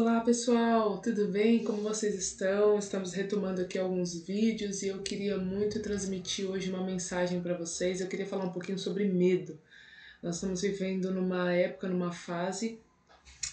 Olá pessoal, tudo bem? Como vocês estão? Estamos retomando aqui alguns vídeos e eu queria muito transmitir hoje uma mensagem para vocês. Eu queria falar um pouquinho sobre medo. Nós estamos vivendo numa época, numa fase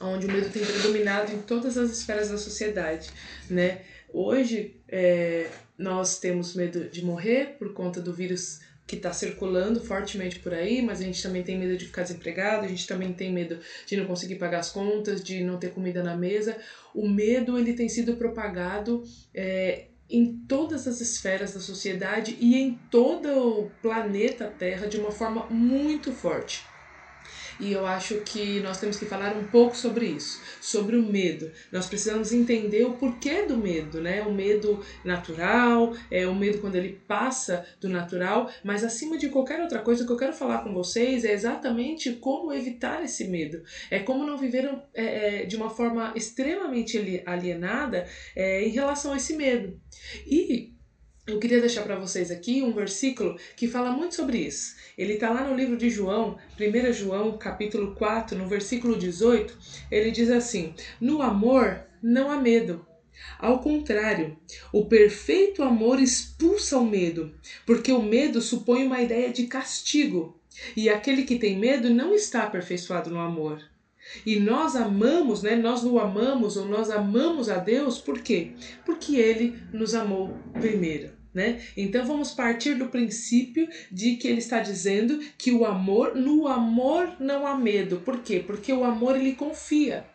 onde o medo tem predominado em todas as esferas da sociedade, né? Hoje é, nós temos medo de morrer por conta do vírus que está circulando fortemente por aí, mas a gente também tem medo de ficar desempregado, a gente também tem medo de não conseguir pagar as contas, de não ter comida na mesa. O medo ele tem sido propagado é, em todas as esferas da sociedade e em todo o planeta Terra de uma forma muito forte e eu acho que nós temos que falar um pouco sobre isso, sobre o medo. Nós precisamos entender o porquê do medo, né? O medo natural, é o medo quando ele passa do natural, mas acima de qualquer outra coisa, o que eu quero falar com vocês é exatamente como evitar esse medo. É como não viver é, é, de uma forma extremamente alienada é, em relação a esse medo. E eu queria deixar para vocês aqui um versículo que fala muito sobre isso. Ele está lá no livro de João, 1 João, capítulo 4, no versículo 18. Ele diz assim: No amor não há medo. Ao contrário, o perfeito amor expulsa o medo, porque o medo supõe uma ideia de castigo, e aquele que tem medo não está aperfeiçoado no amor. E nós amamos, né? Nós o amamos ou nós amamos a Deus por quê? Porque ele nos amou primeiro. Né? Então vamos partir do princípio de que ele está dizendo que o amor, no amor não há medo. Por quê? Porque o amor ele confia.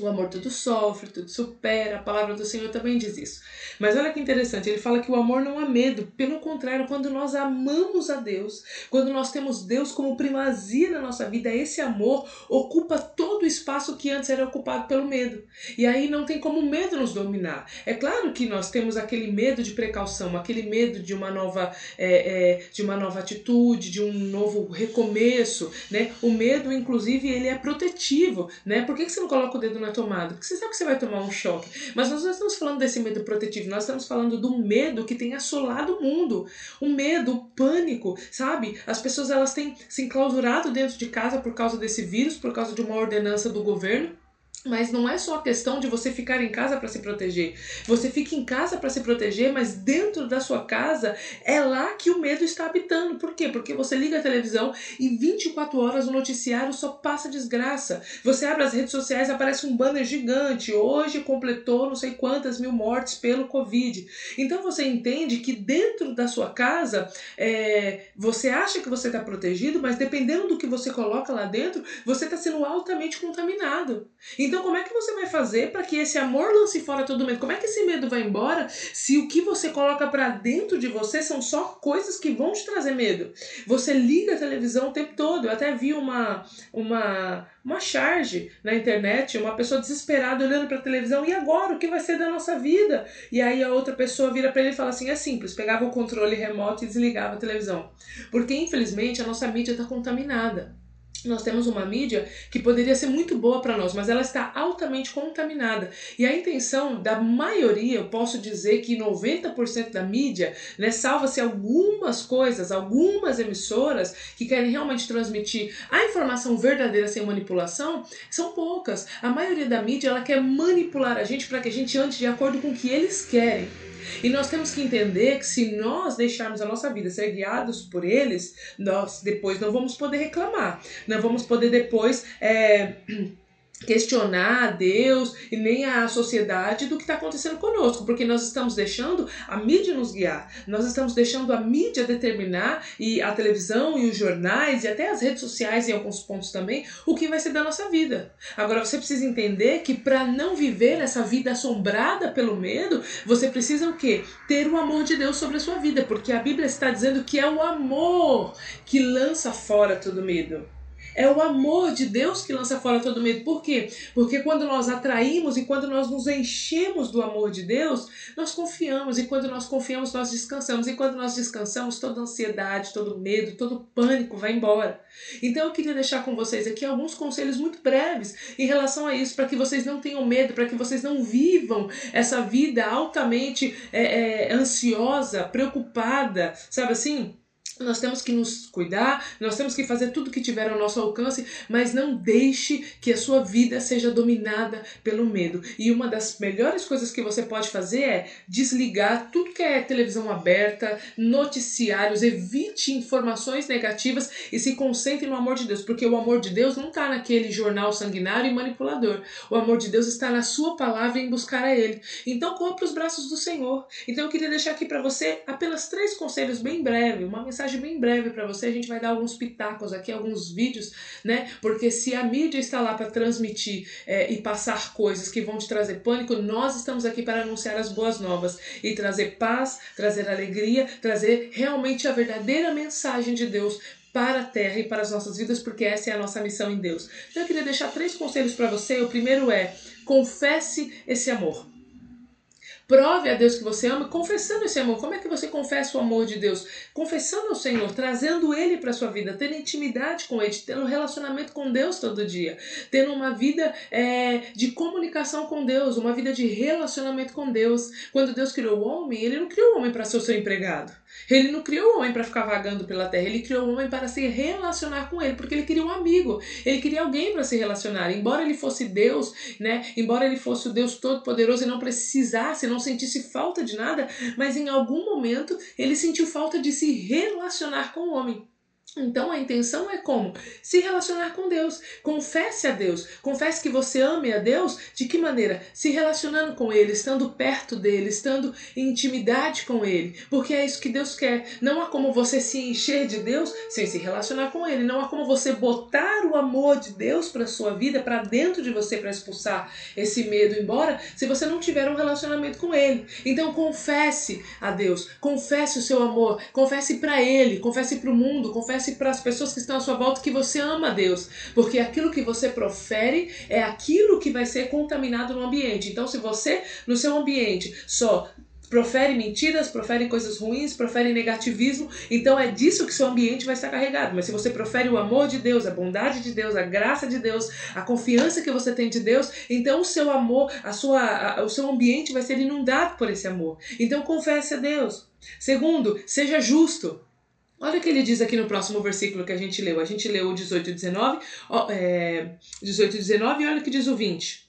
O amor tudo sofre, tudo supera, a palavra do Senhor também diz isso. Mas olha que interessante, ele fala que o amor não há medo, pelo contrário, quando nós amamos a Deus, quando nós temos Deus como primazia na nossa vida, esse amor ocupa todo o espaço que antes era ocupado pelo medo. E aí não tem como o medo nos dominar. É claro que nós temos aquele medo de precaução, aquele medo de uma nova, é, é, de uma nova atitude, de um novo recomeço, né? O medo, inclusive, ele é protetivo, né? Por que, que você não coloca o dedo na tomada, porque você sabe que você vai tomar um choque. Mas nós não estamos falando desse medo protetivo, nós estamos falando do medo que tem assolado o mundo. O medo, o pânico, sabe? As pessoas elas têm se enclausurado dentro de casa por causa desse vírus, por causa de uma ordenança do governo. Mas não é só a questão de você ficar em casa para se proteger. Você fica em casa para se proteger, mas dentro da sua casa é lá que o medo está habitando. Por quê? Porque você liga a televisão e 24 horas o noticiário só passa desgraça. Você abre as redes sociais aparece um banner gigante. Hoje completou não sei quantas mil mortes pelo Covid. Então você entende que dentro da sua casa é, você acha que você está protegido, mas dependendo do que você coloca lá dentro, você está sendo altamente contaminado. Então, como é que você vai fazer para que esse amor lance fora todo medo? Como é que esse medo vai embora se o que você coloca para dentro de você são só coisas que vão te trazer medo? Você liga a televisão o tempo todo. Eu até vi uma uma uma charge na internet, uma pessoa desesperada olhando para a televisão, e agora o que vai ser da nossa vida? E aí a outra pessoa vira para ele e fala assim: é simples, pegava o controle remoto e desligava a televisão. Porque infelizmente a nossa mídia está contaminada. Nós temos uma mídia que poderia ser muito boa para nós, mas ela está altamente contaminada. E a intenção da maioria, eu posso dizer que 90% da mídia, né, salva-se algumas coisas, algumas emissoras que querem realmente transmitir a informação verdadeira sem manipulação, são poucas. A maioria da mídia ela quer manipular a gente para que a gente ande de acordo com o que eles querem. E nós temos que entender que se nós deixarmos a nossa vida ser guiados por eles, nós depois não vamos poder reclamar, não vamos poder depois é, questionar a Deus e nem a sociedade do que está acontecendo conosco, porque nós estamos deixando a mídia nos guiar, nós estamos deixando a mídia determinar e a televisão e os jornais e até as redes sociais em alguns pontos também o que vai ser da nossa vida. Agora você precisa entender que para não viver essa vida assombrada pelo medo, você precisa o quê? Ter o amor de Deus sobre a sua vida, porque a Bíblia está dizendo que é o amor que lança fora todo medo. É o amor de Deus que lança fora todo medo. Por quê? Porque quando nós atraímos e quando nós nos enchemos do amor de Deus, nós confiamos. E quando nós confiamos, nós descansamos. E quando nós descansamos, toda ansiedade, todo medo, todo pânico vai embora. Então eu queria deixar com vocês aqui alguns conselhos muito breves em relação a isso, para que vocês não tenham medo, para que vocês não vivam essa vida altamente é, é, ansiosa, preocupada, sabe assim? Nós temos que nos cuidar, nós temos que fazer tudo que tiver ao nosso alcance, mas não deixe que a sua vida seja dominada pelo medo. E uma das melhores coisas que você pode fazer é desligar tudo que é televisão aberta, noticiários, evite informações negativas e se concentre no amor de Deus, porque o amor de Deus não está naquele jornal sanguinário e manipulador. O amor de Deus está na sua palavra e em buscar a Ele. Então corra para os braços do Senhor. Então eu queria deixar aqui para você apenas três conselhos bem breves, uma mensagem mensagem bem breve para você. A gente vai dar alguns pitacos aqui, alguns vídeos, né? Porque se a mídia está lá para transmitir é, e passar coisas que vão te trazer pânico, nós estamos aqui para anunciar as boas novas e trazer paz, trazer alegria, trazer realmente a verdadeira mensagem de Deus para a terra e para as nossas vidas, porque essa é a nossa missão em Deus. Então eu queria deixar três conselhos para você. O primeiro é: confesse esse amor. Prove a Deus que você ama, confessando esse amor. Como é que você confessa o amor de Deus? Confessando ao Senhor, trazendo Ele para sua vida, tendo intimidade com Ele, tendo um relacionamento com Deus todo dia, tendo uma vida é, de comunicação com Deus, uma vida de relacionamento com Deus. Quando Deus criou o homem, Ele não criou o homem para ser o seu empregado. Ele não criou o homem para ficar vagando pela terra, ele criou o homem para se relacionar com ele, porque ele queria um amigo, ele queria alguém para se relacionar. Embora ele fosse Deus, né? Embora ele fosse o Deus todo-poderoso e não precisasse, não sentisse falta de nada, mas em algum momento ele sentiu falta de se relacionar com o homem. Então a intenção é como? Se relacionar com Deus. Confesse a Deus. Confesse que você ame a Deus. De que maneira? Se relacionando com Ele, estando perto dele, estando em intimidade com Ele. Porque é isso que Deus quer. Não há como você se encher de Deus sem se relacionar com Ele. Não há como você botar o amor de Deus para sua vida, para dentro de você, para expulsar esse medo embora, se você não tiver um relacionamento com Ele. Então confesse a Deus. Confesse o seu amor. Confesse para Ele. Confesse para o mundo. Confesse Confesse para as pessoas que estão à sua volta que você ama Deus, porque aquilo que você profere é aquilo que vai ser contaminado no ambiente. Então, se você no seu ambiente só profere mentiras, profere coisas ruins, profere negativismo, então é disso que seu ambiente vai estar carregado. Mas se você profere o amor de Deus, a bondade de Deus, a graça de Deus, a confiança que você tem de Deus, então o seu amor, a sua, a, o seu ambiente vai ser inundado por esse amor. Então confesse a Deus. Segundo, seja justo. Olha o que ele diz aqui no próximo versículo que a gente leu. A gente leu o 18 e 19, é, 18 e 19 e olha o que diz o 20.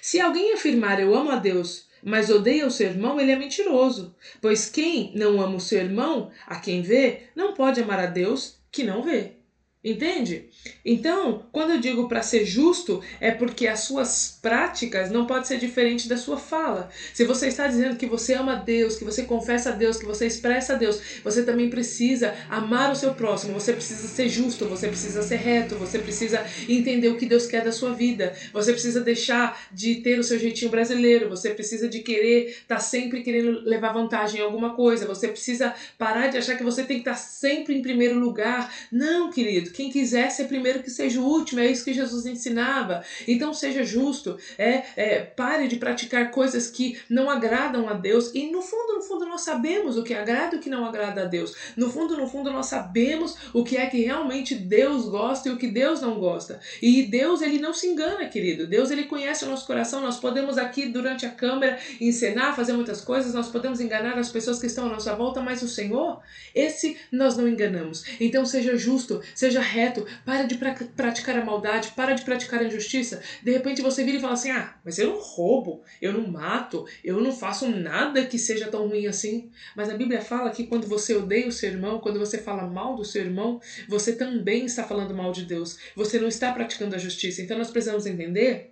Se alguém afirmar eu amo a Deus, mas odeia o seu irmão, ele é mentiroso. Pois quem não ama o seu irmão, a quem vê, não pode amar a Deus que não vê. Entende? Então, quando eu digo para ser justo, é porque as suas práticas não podem ser diferentes da sua fala. Se você está dizendo que você ama Deus, que você confessa a Deus, que você expressa a Deus, você também precisa amar o seu próximo, você precisa ser justo, você precisa ser reto, você precisa entender o que Deus quer da sua vida, você precisa deixar de ter o seu jeitinho brasileiro, você precisa de querer estar tá sempre querendo levar vantagem em alguma coisa, você precisa parar de achar que você tem que estar tá sempre em primeiro lugar. Não, querido. Quem quiser ser primeiro que seja o último, é isso que Jesus ensinava. Então seja justo, é, é pare de praticar coisas que não agradam a Deus. E no fundo, no fundo, nós sabemos o que agrada e o que não agrada a Deus. No fundo, no fundo, nós sabemos o que é que realmente Deus gosta e o que Deus não gosta. E Deus, ele não se engana, querido. Deus, ele conhece o nosso coração. Nós podemos aqui, durante a câmera, encenar, fazer muitas coisas, nós podemos enganar as pessoas que estão à nossa volta, mas o Senhor, esse nós não enganamos. Então seja justo, seja reto, para de pra praticar a maldade, para de praticar a injustiça. De repente você vira e fala assim: ah, mas eu não roubo, eu não mato, eu não faço nada que seja tão ruim assim. Mas a Bíblia fala que quando você odeia o seu irmão, quando você fala mal do seu irmão, você também está falando mal de Deus. Você não está praticando a justiça. Então nós precisamos entender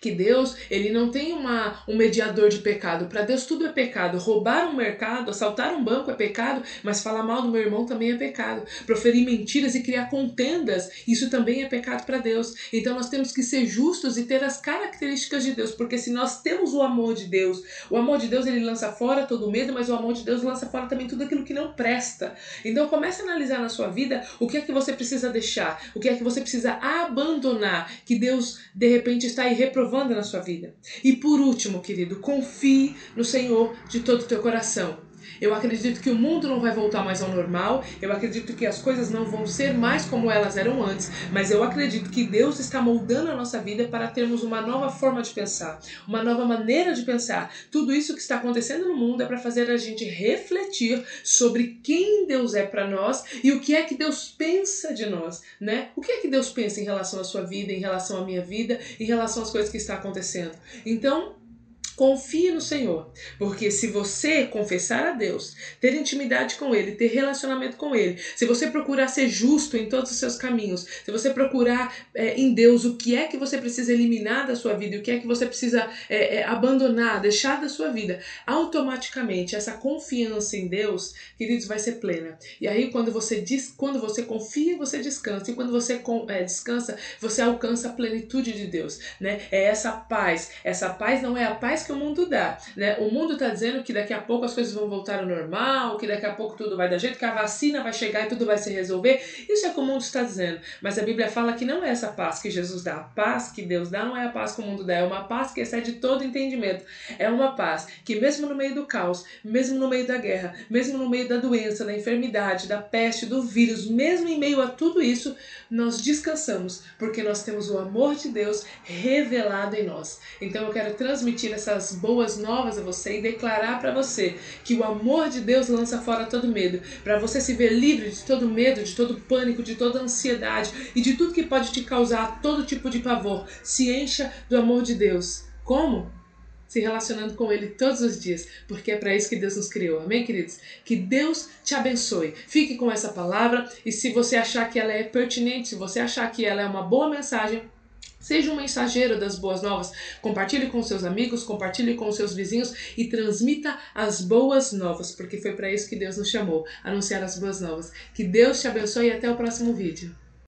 que Deus, ele não tem uma, um mediador de pecado. Para Deus tudo é pecado. Roubar um mercado, assaltar um banco é pecado, mas falar mal do meu irmão também é pecado. Proferir mentiras e criar contendas, isso também é pecado para Deus. Então nós temos que ser justos e ter as características de Deus, porque se nós temos o amor de Deus, o amor de Deus ele lança fora todo medo, mas o amor de Deus lança fora também tudo aquilo que não presta. Então comece a analisar na sua vida o que é que você precisa deixar, o que é que você precisa abandonar, que Deus de repente está reprovando na sua vida. E por último, querido, confie no Senhor de todo o teu coração. Eu acredito que o mundo não vai voltar mais ao normal. Eu acredito que as coisas não vão ser mais como elas eram antes. Mas eu acredito que Deus está moldando a nossa vida para termos uma nova forma de pensar, uma nova maneira de pensar. Tudo isso que está acontecendo no mundo é para fazer a gente refletir sobre quem Deus é para nós e o que é que Deus pensa de nós, né? O que é que Deus pensa em relação à sua vida, em relação à minha vida, em relação às coisas que está acontecendo. Então, Confie no Senhor, porque se você confessar a Deus, ter intimidade com Ele, ter relacionamento com Ele, se você procurar ser justo em todos os seus caminhos, se você procurar é, em Deus o que é que você precisa eliminar da sua vida, o que é que você precisa é, é, abandonar, deixar da sua vida, automaticamente essa confiança em Deus, queridos, vai ser plena. E aí quando você diz, quando você confia, você descansa, e quando você descansa, você alcança a plenitude de Deus, né? É essa paz. Essa paz não é a paz que o mundo dá. Né? O mundo está dizendo que daqui a pouco as coisas vão voltar ao normal, que daqui a pouco tudo vai dar jeito, que a vacina vai chegar e tudo vai se resolver. Isso é o que o mundo está dizendo. Mas a Bíblia fala que não é essa paz que Jesus dá. A paz que Deus dá não é a paz que o mundo dá, é uma paz que excede todo entendimento. É uma paz que, mesmo no meio do caos, mesmo no meio da guerra, mesmo no meio da doença, da enfermidade, da peste, do vírus, mesmo em meio a tudo isso, nós descansamos, porque nós temos o amor de Deus revelado em nós. Então eu quero transmitir essa essas boas novas a você e declarar para você que o amor de Deus lança fora todo medo, para você se ver livre de todo medo, de todo pânico, de toda ansiedade e de tudo que pode te causar todo tipo de pavor. Se encha do amor de Deus. Como? se relacionando com Ele todos os dias, porque é para isso que Deus nos criou. Amém, queridos? Que Deus te abençoe. Fique com essa palavra e se você achar que ela é pertinente, se você achar que ela é uma boa mensagem, Seja um mensageiro das boas novas. Compartilhe com seus amigos, compartilhe com seus vizinhos e transmita as boas novas, porque foi para isso que Deus nos chamou anunciar as boas novas. Que Deus te abençoe e até o próximo vídeo.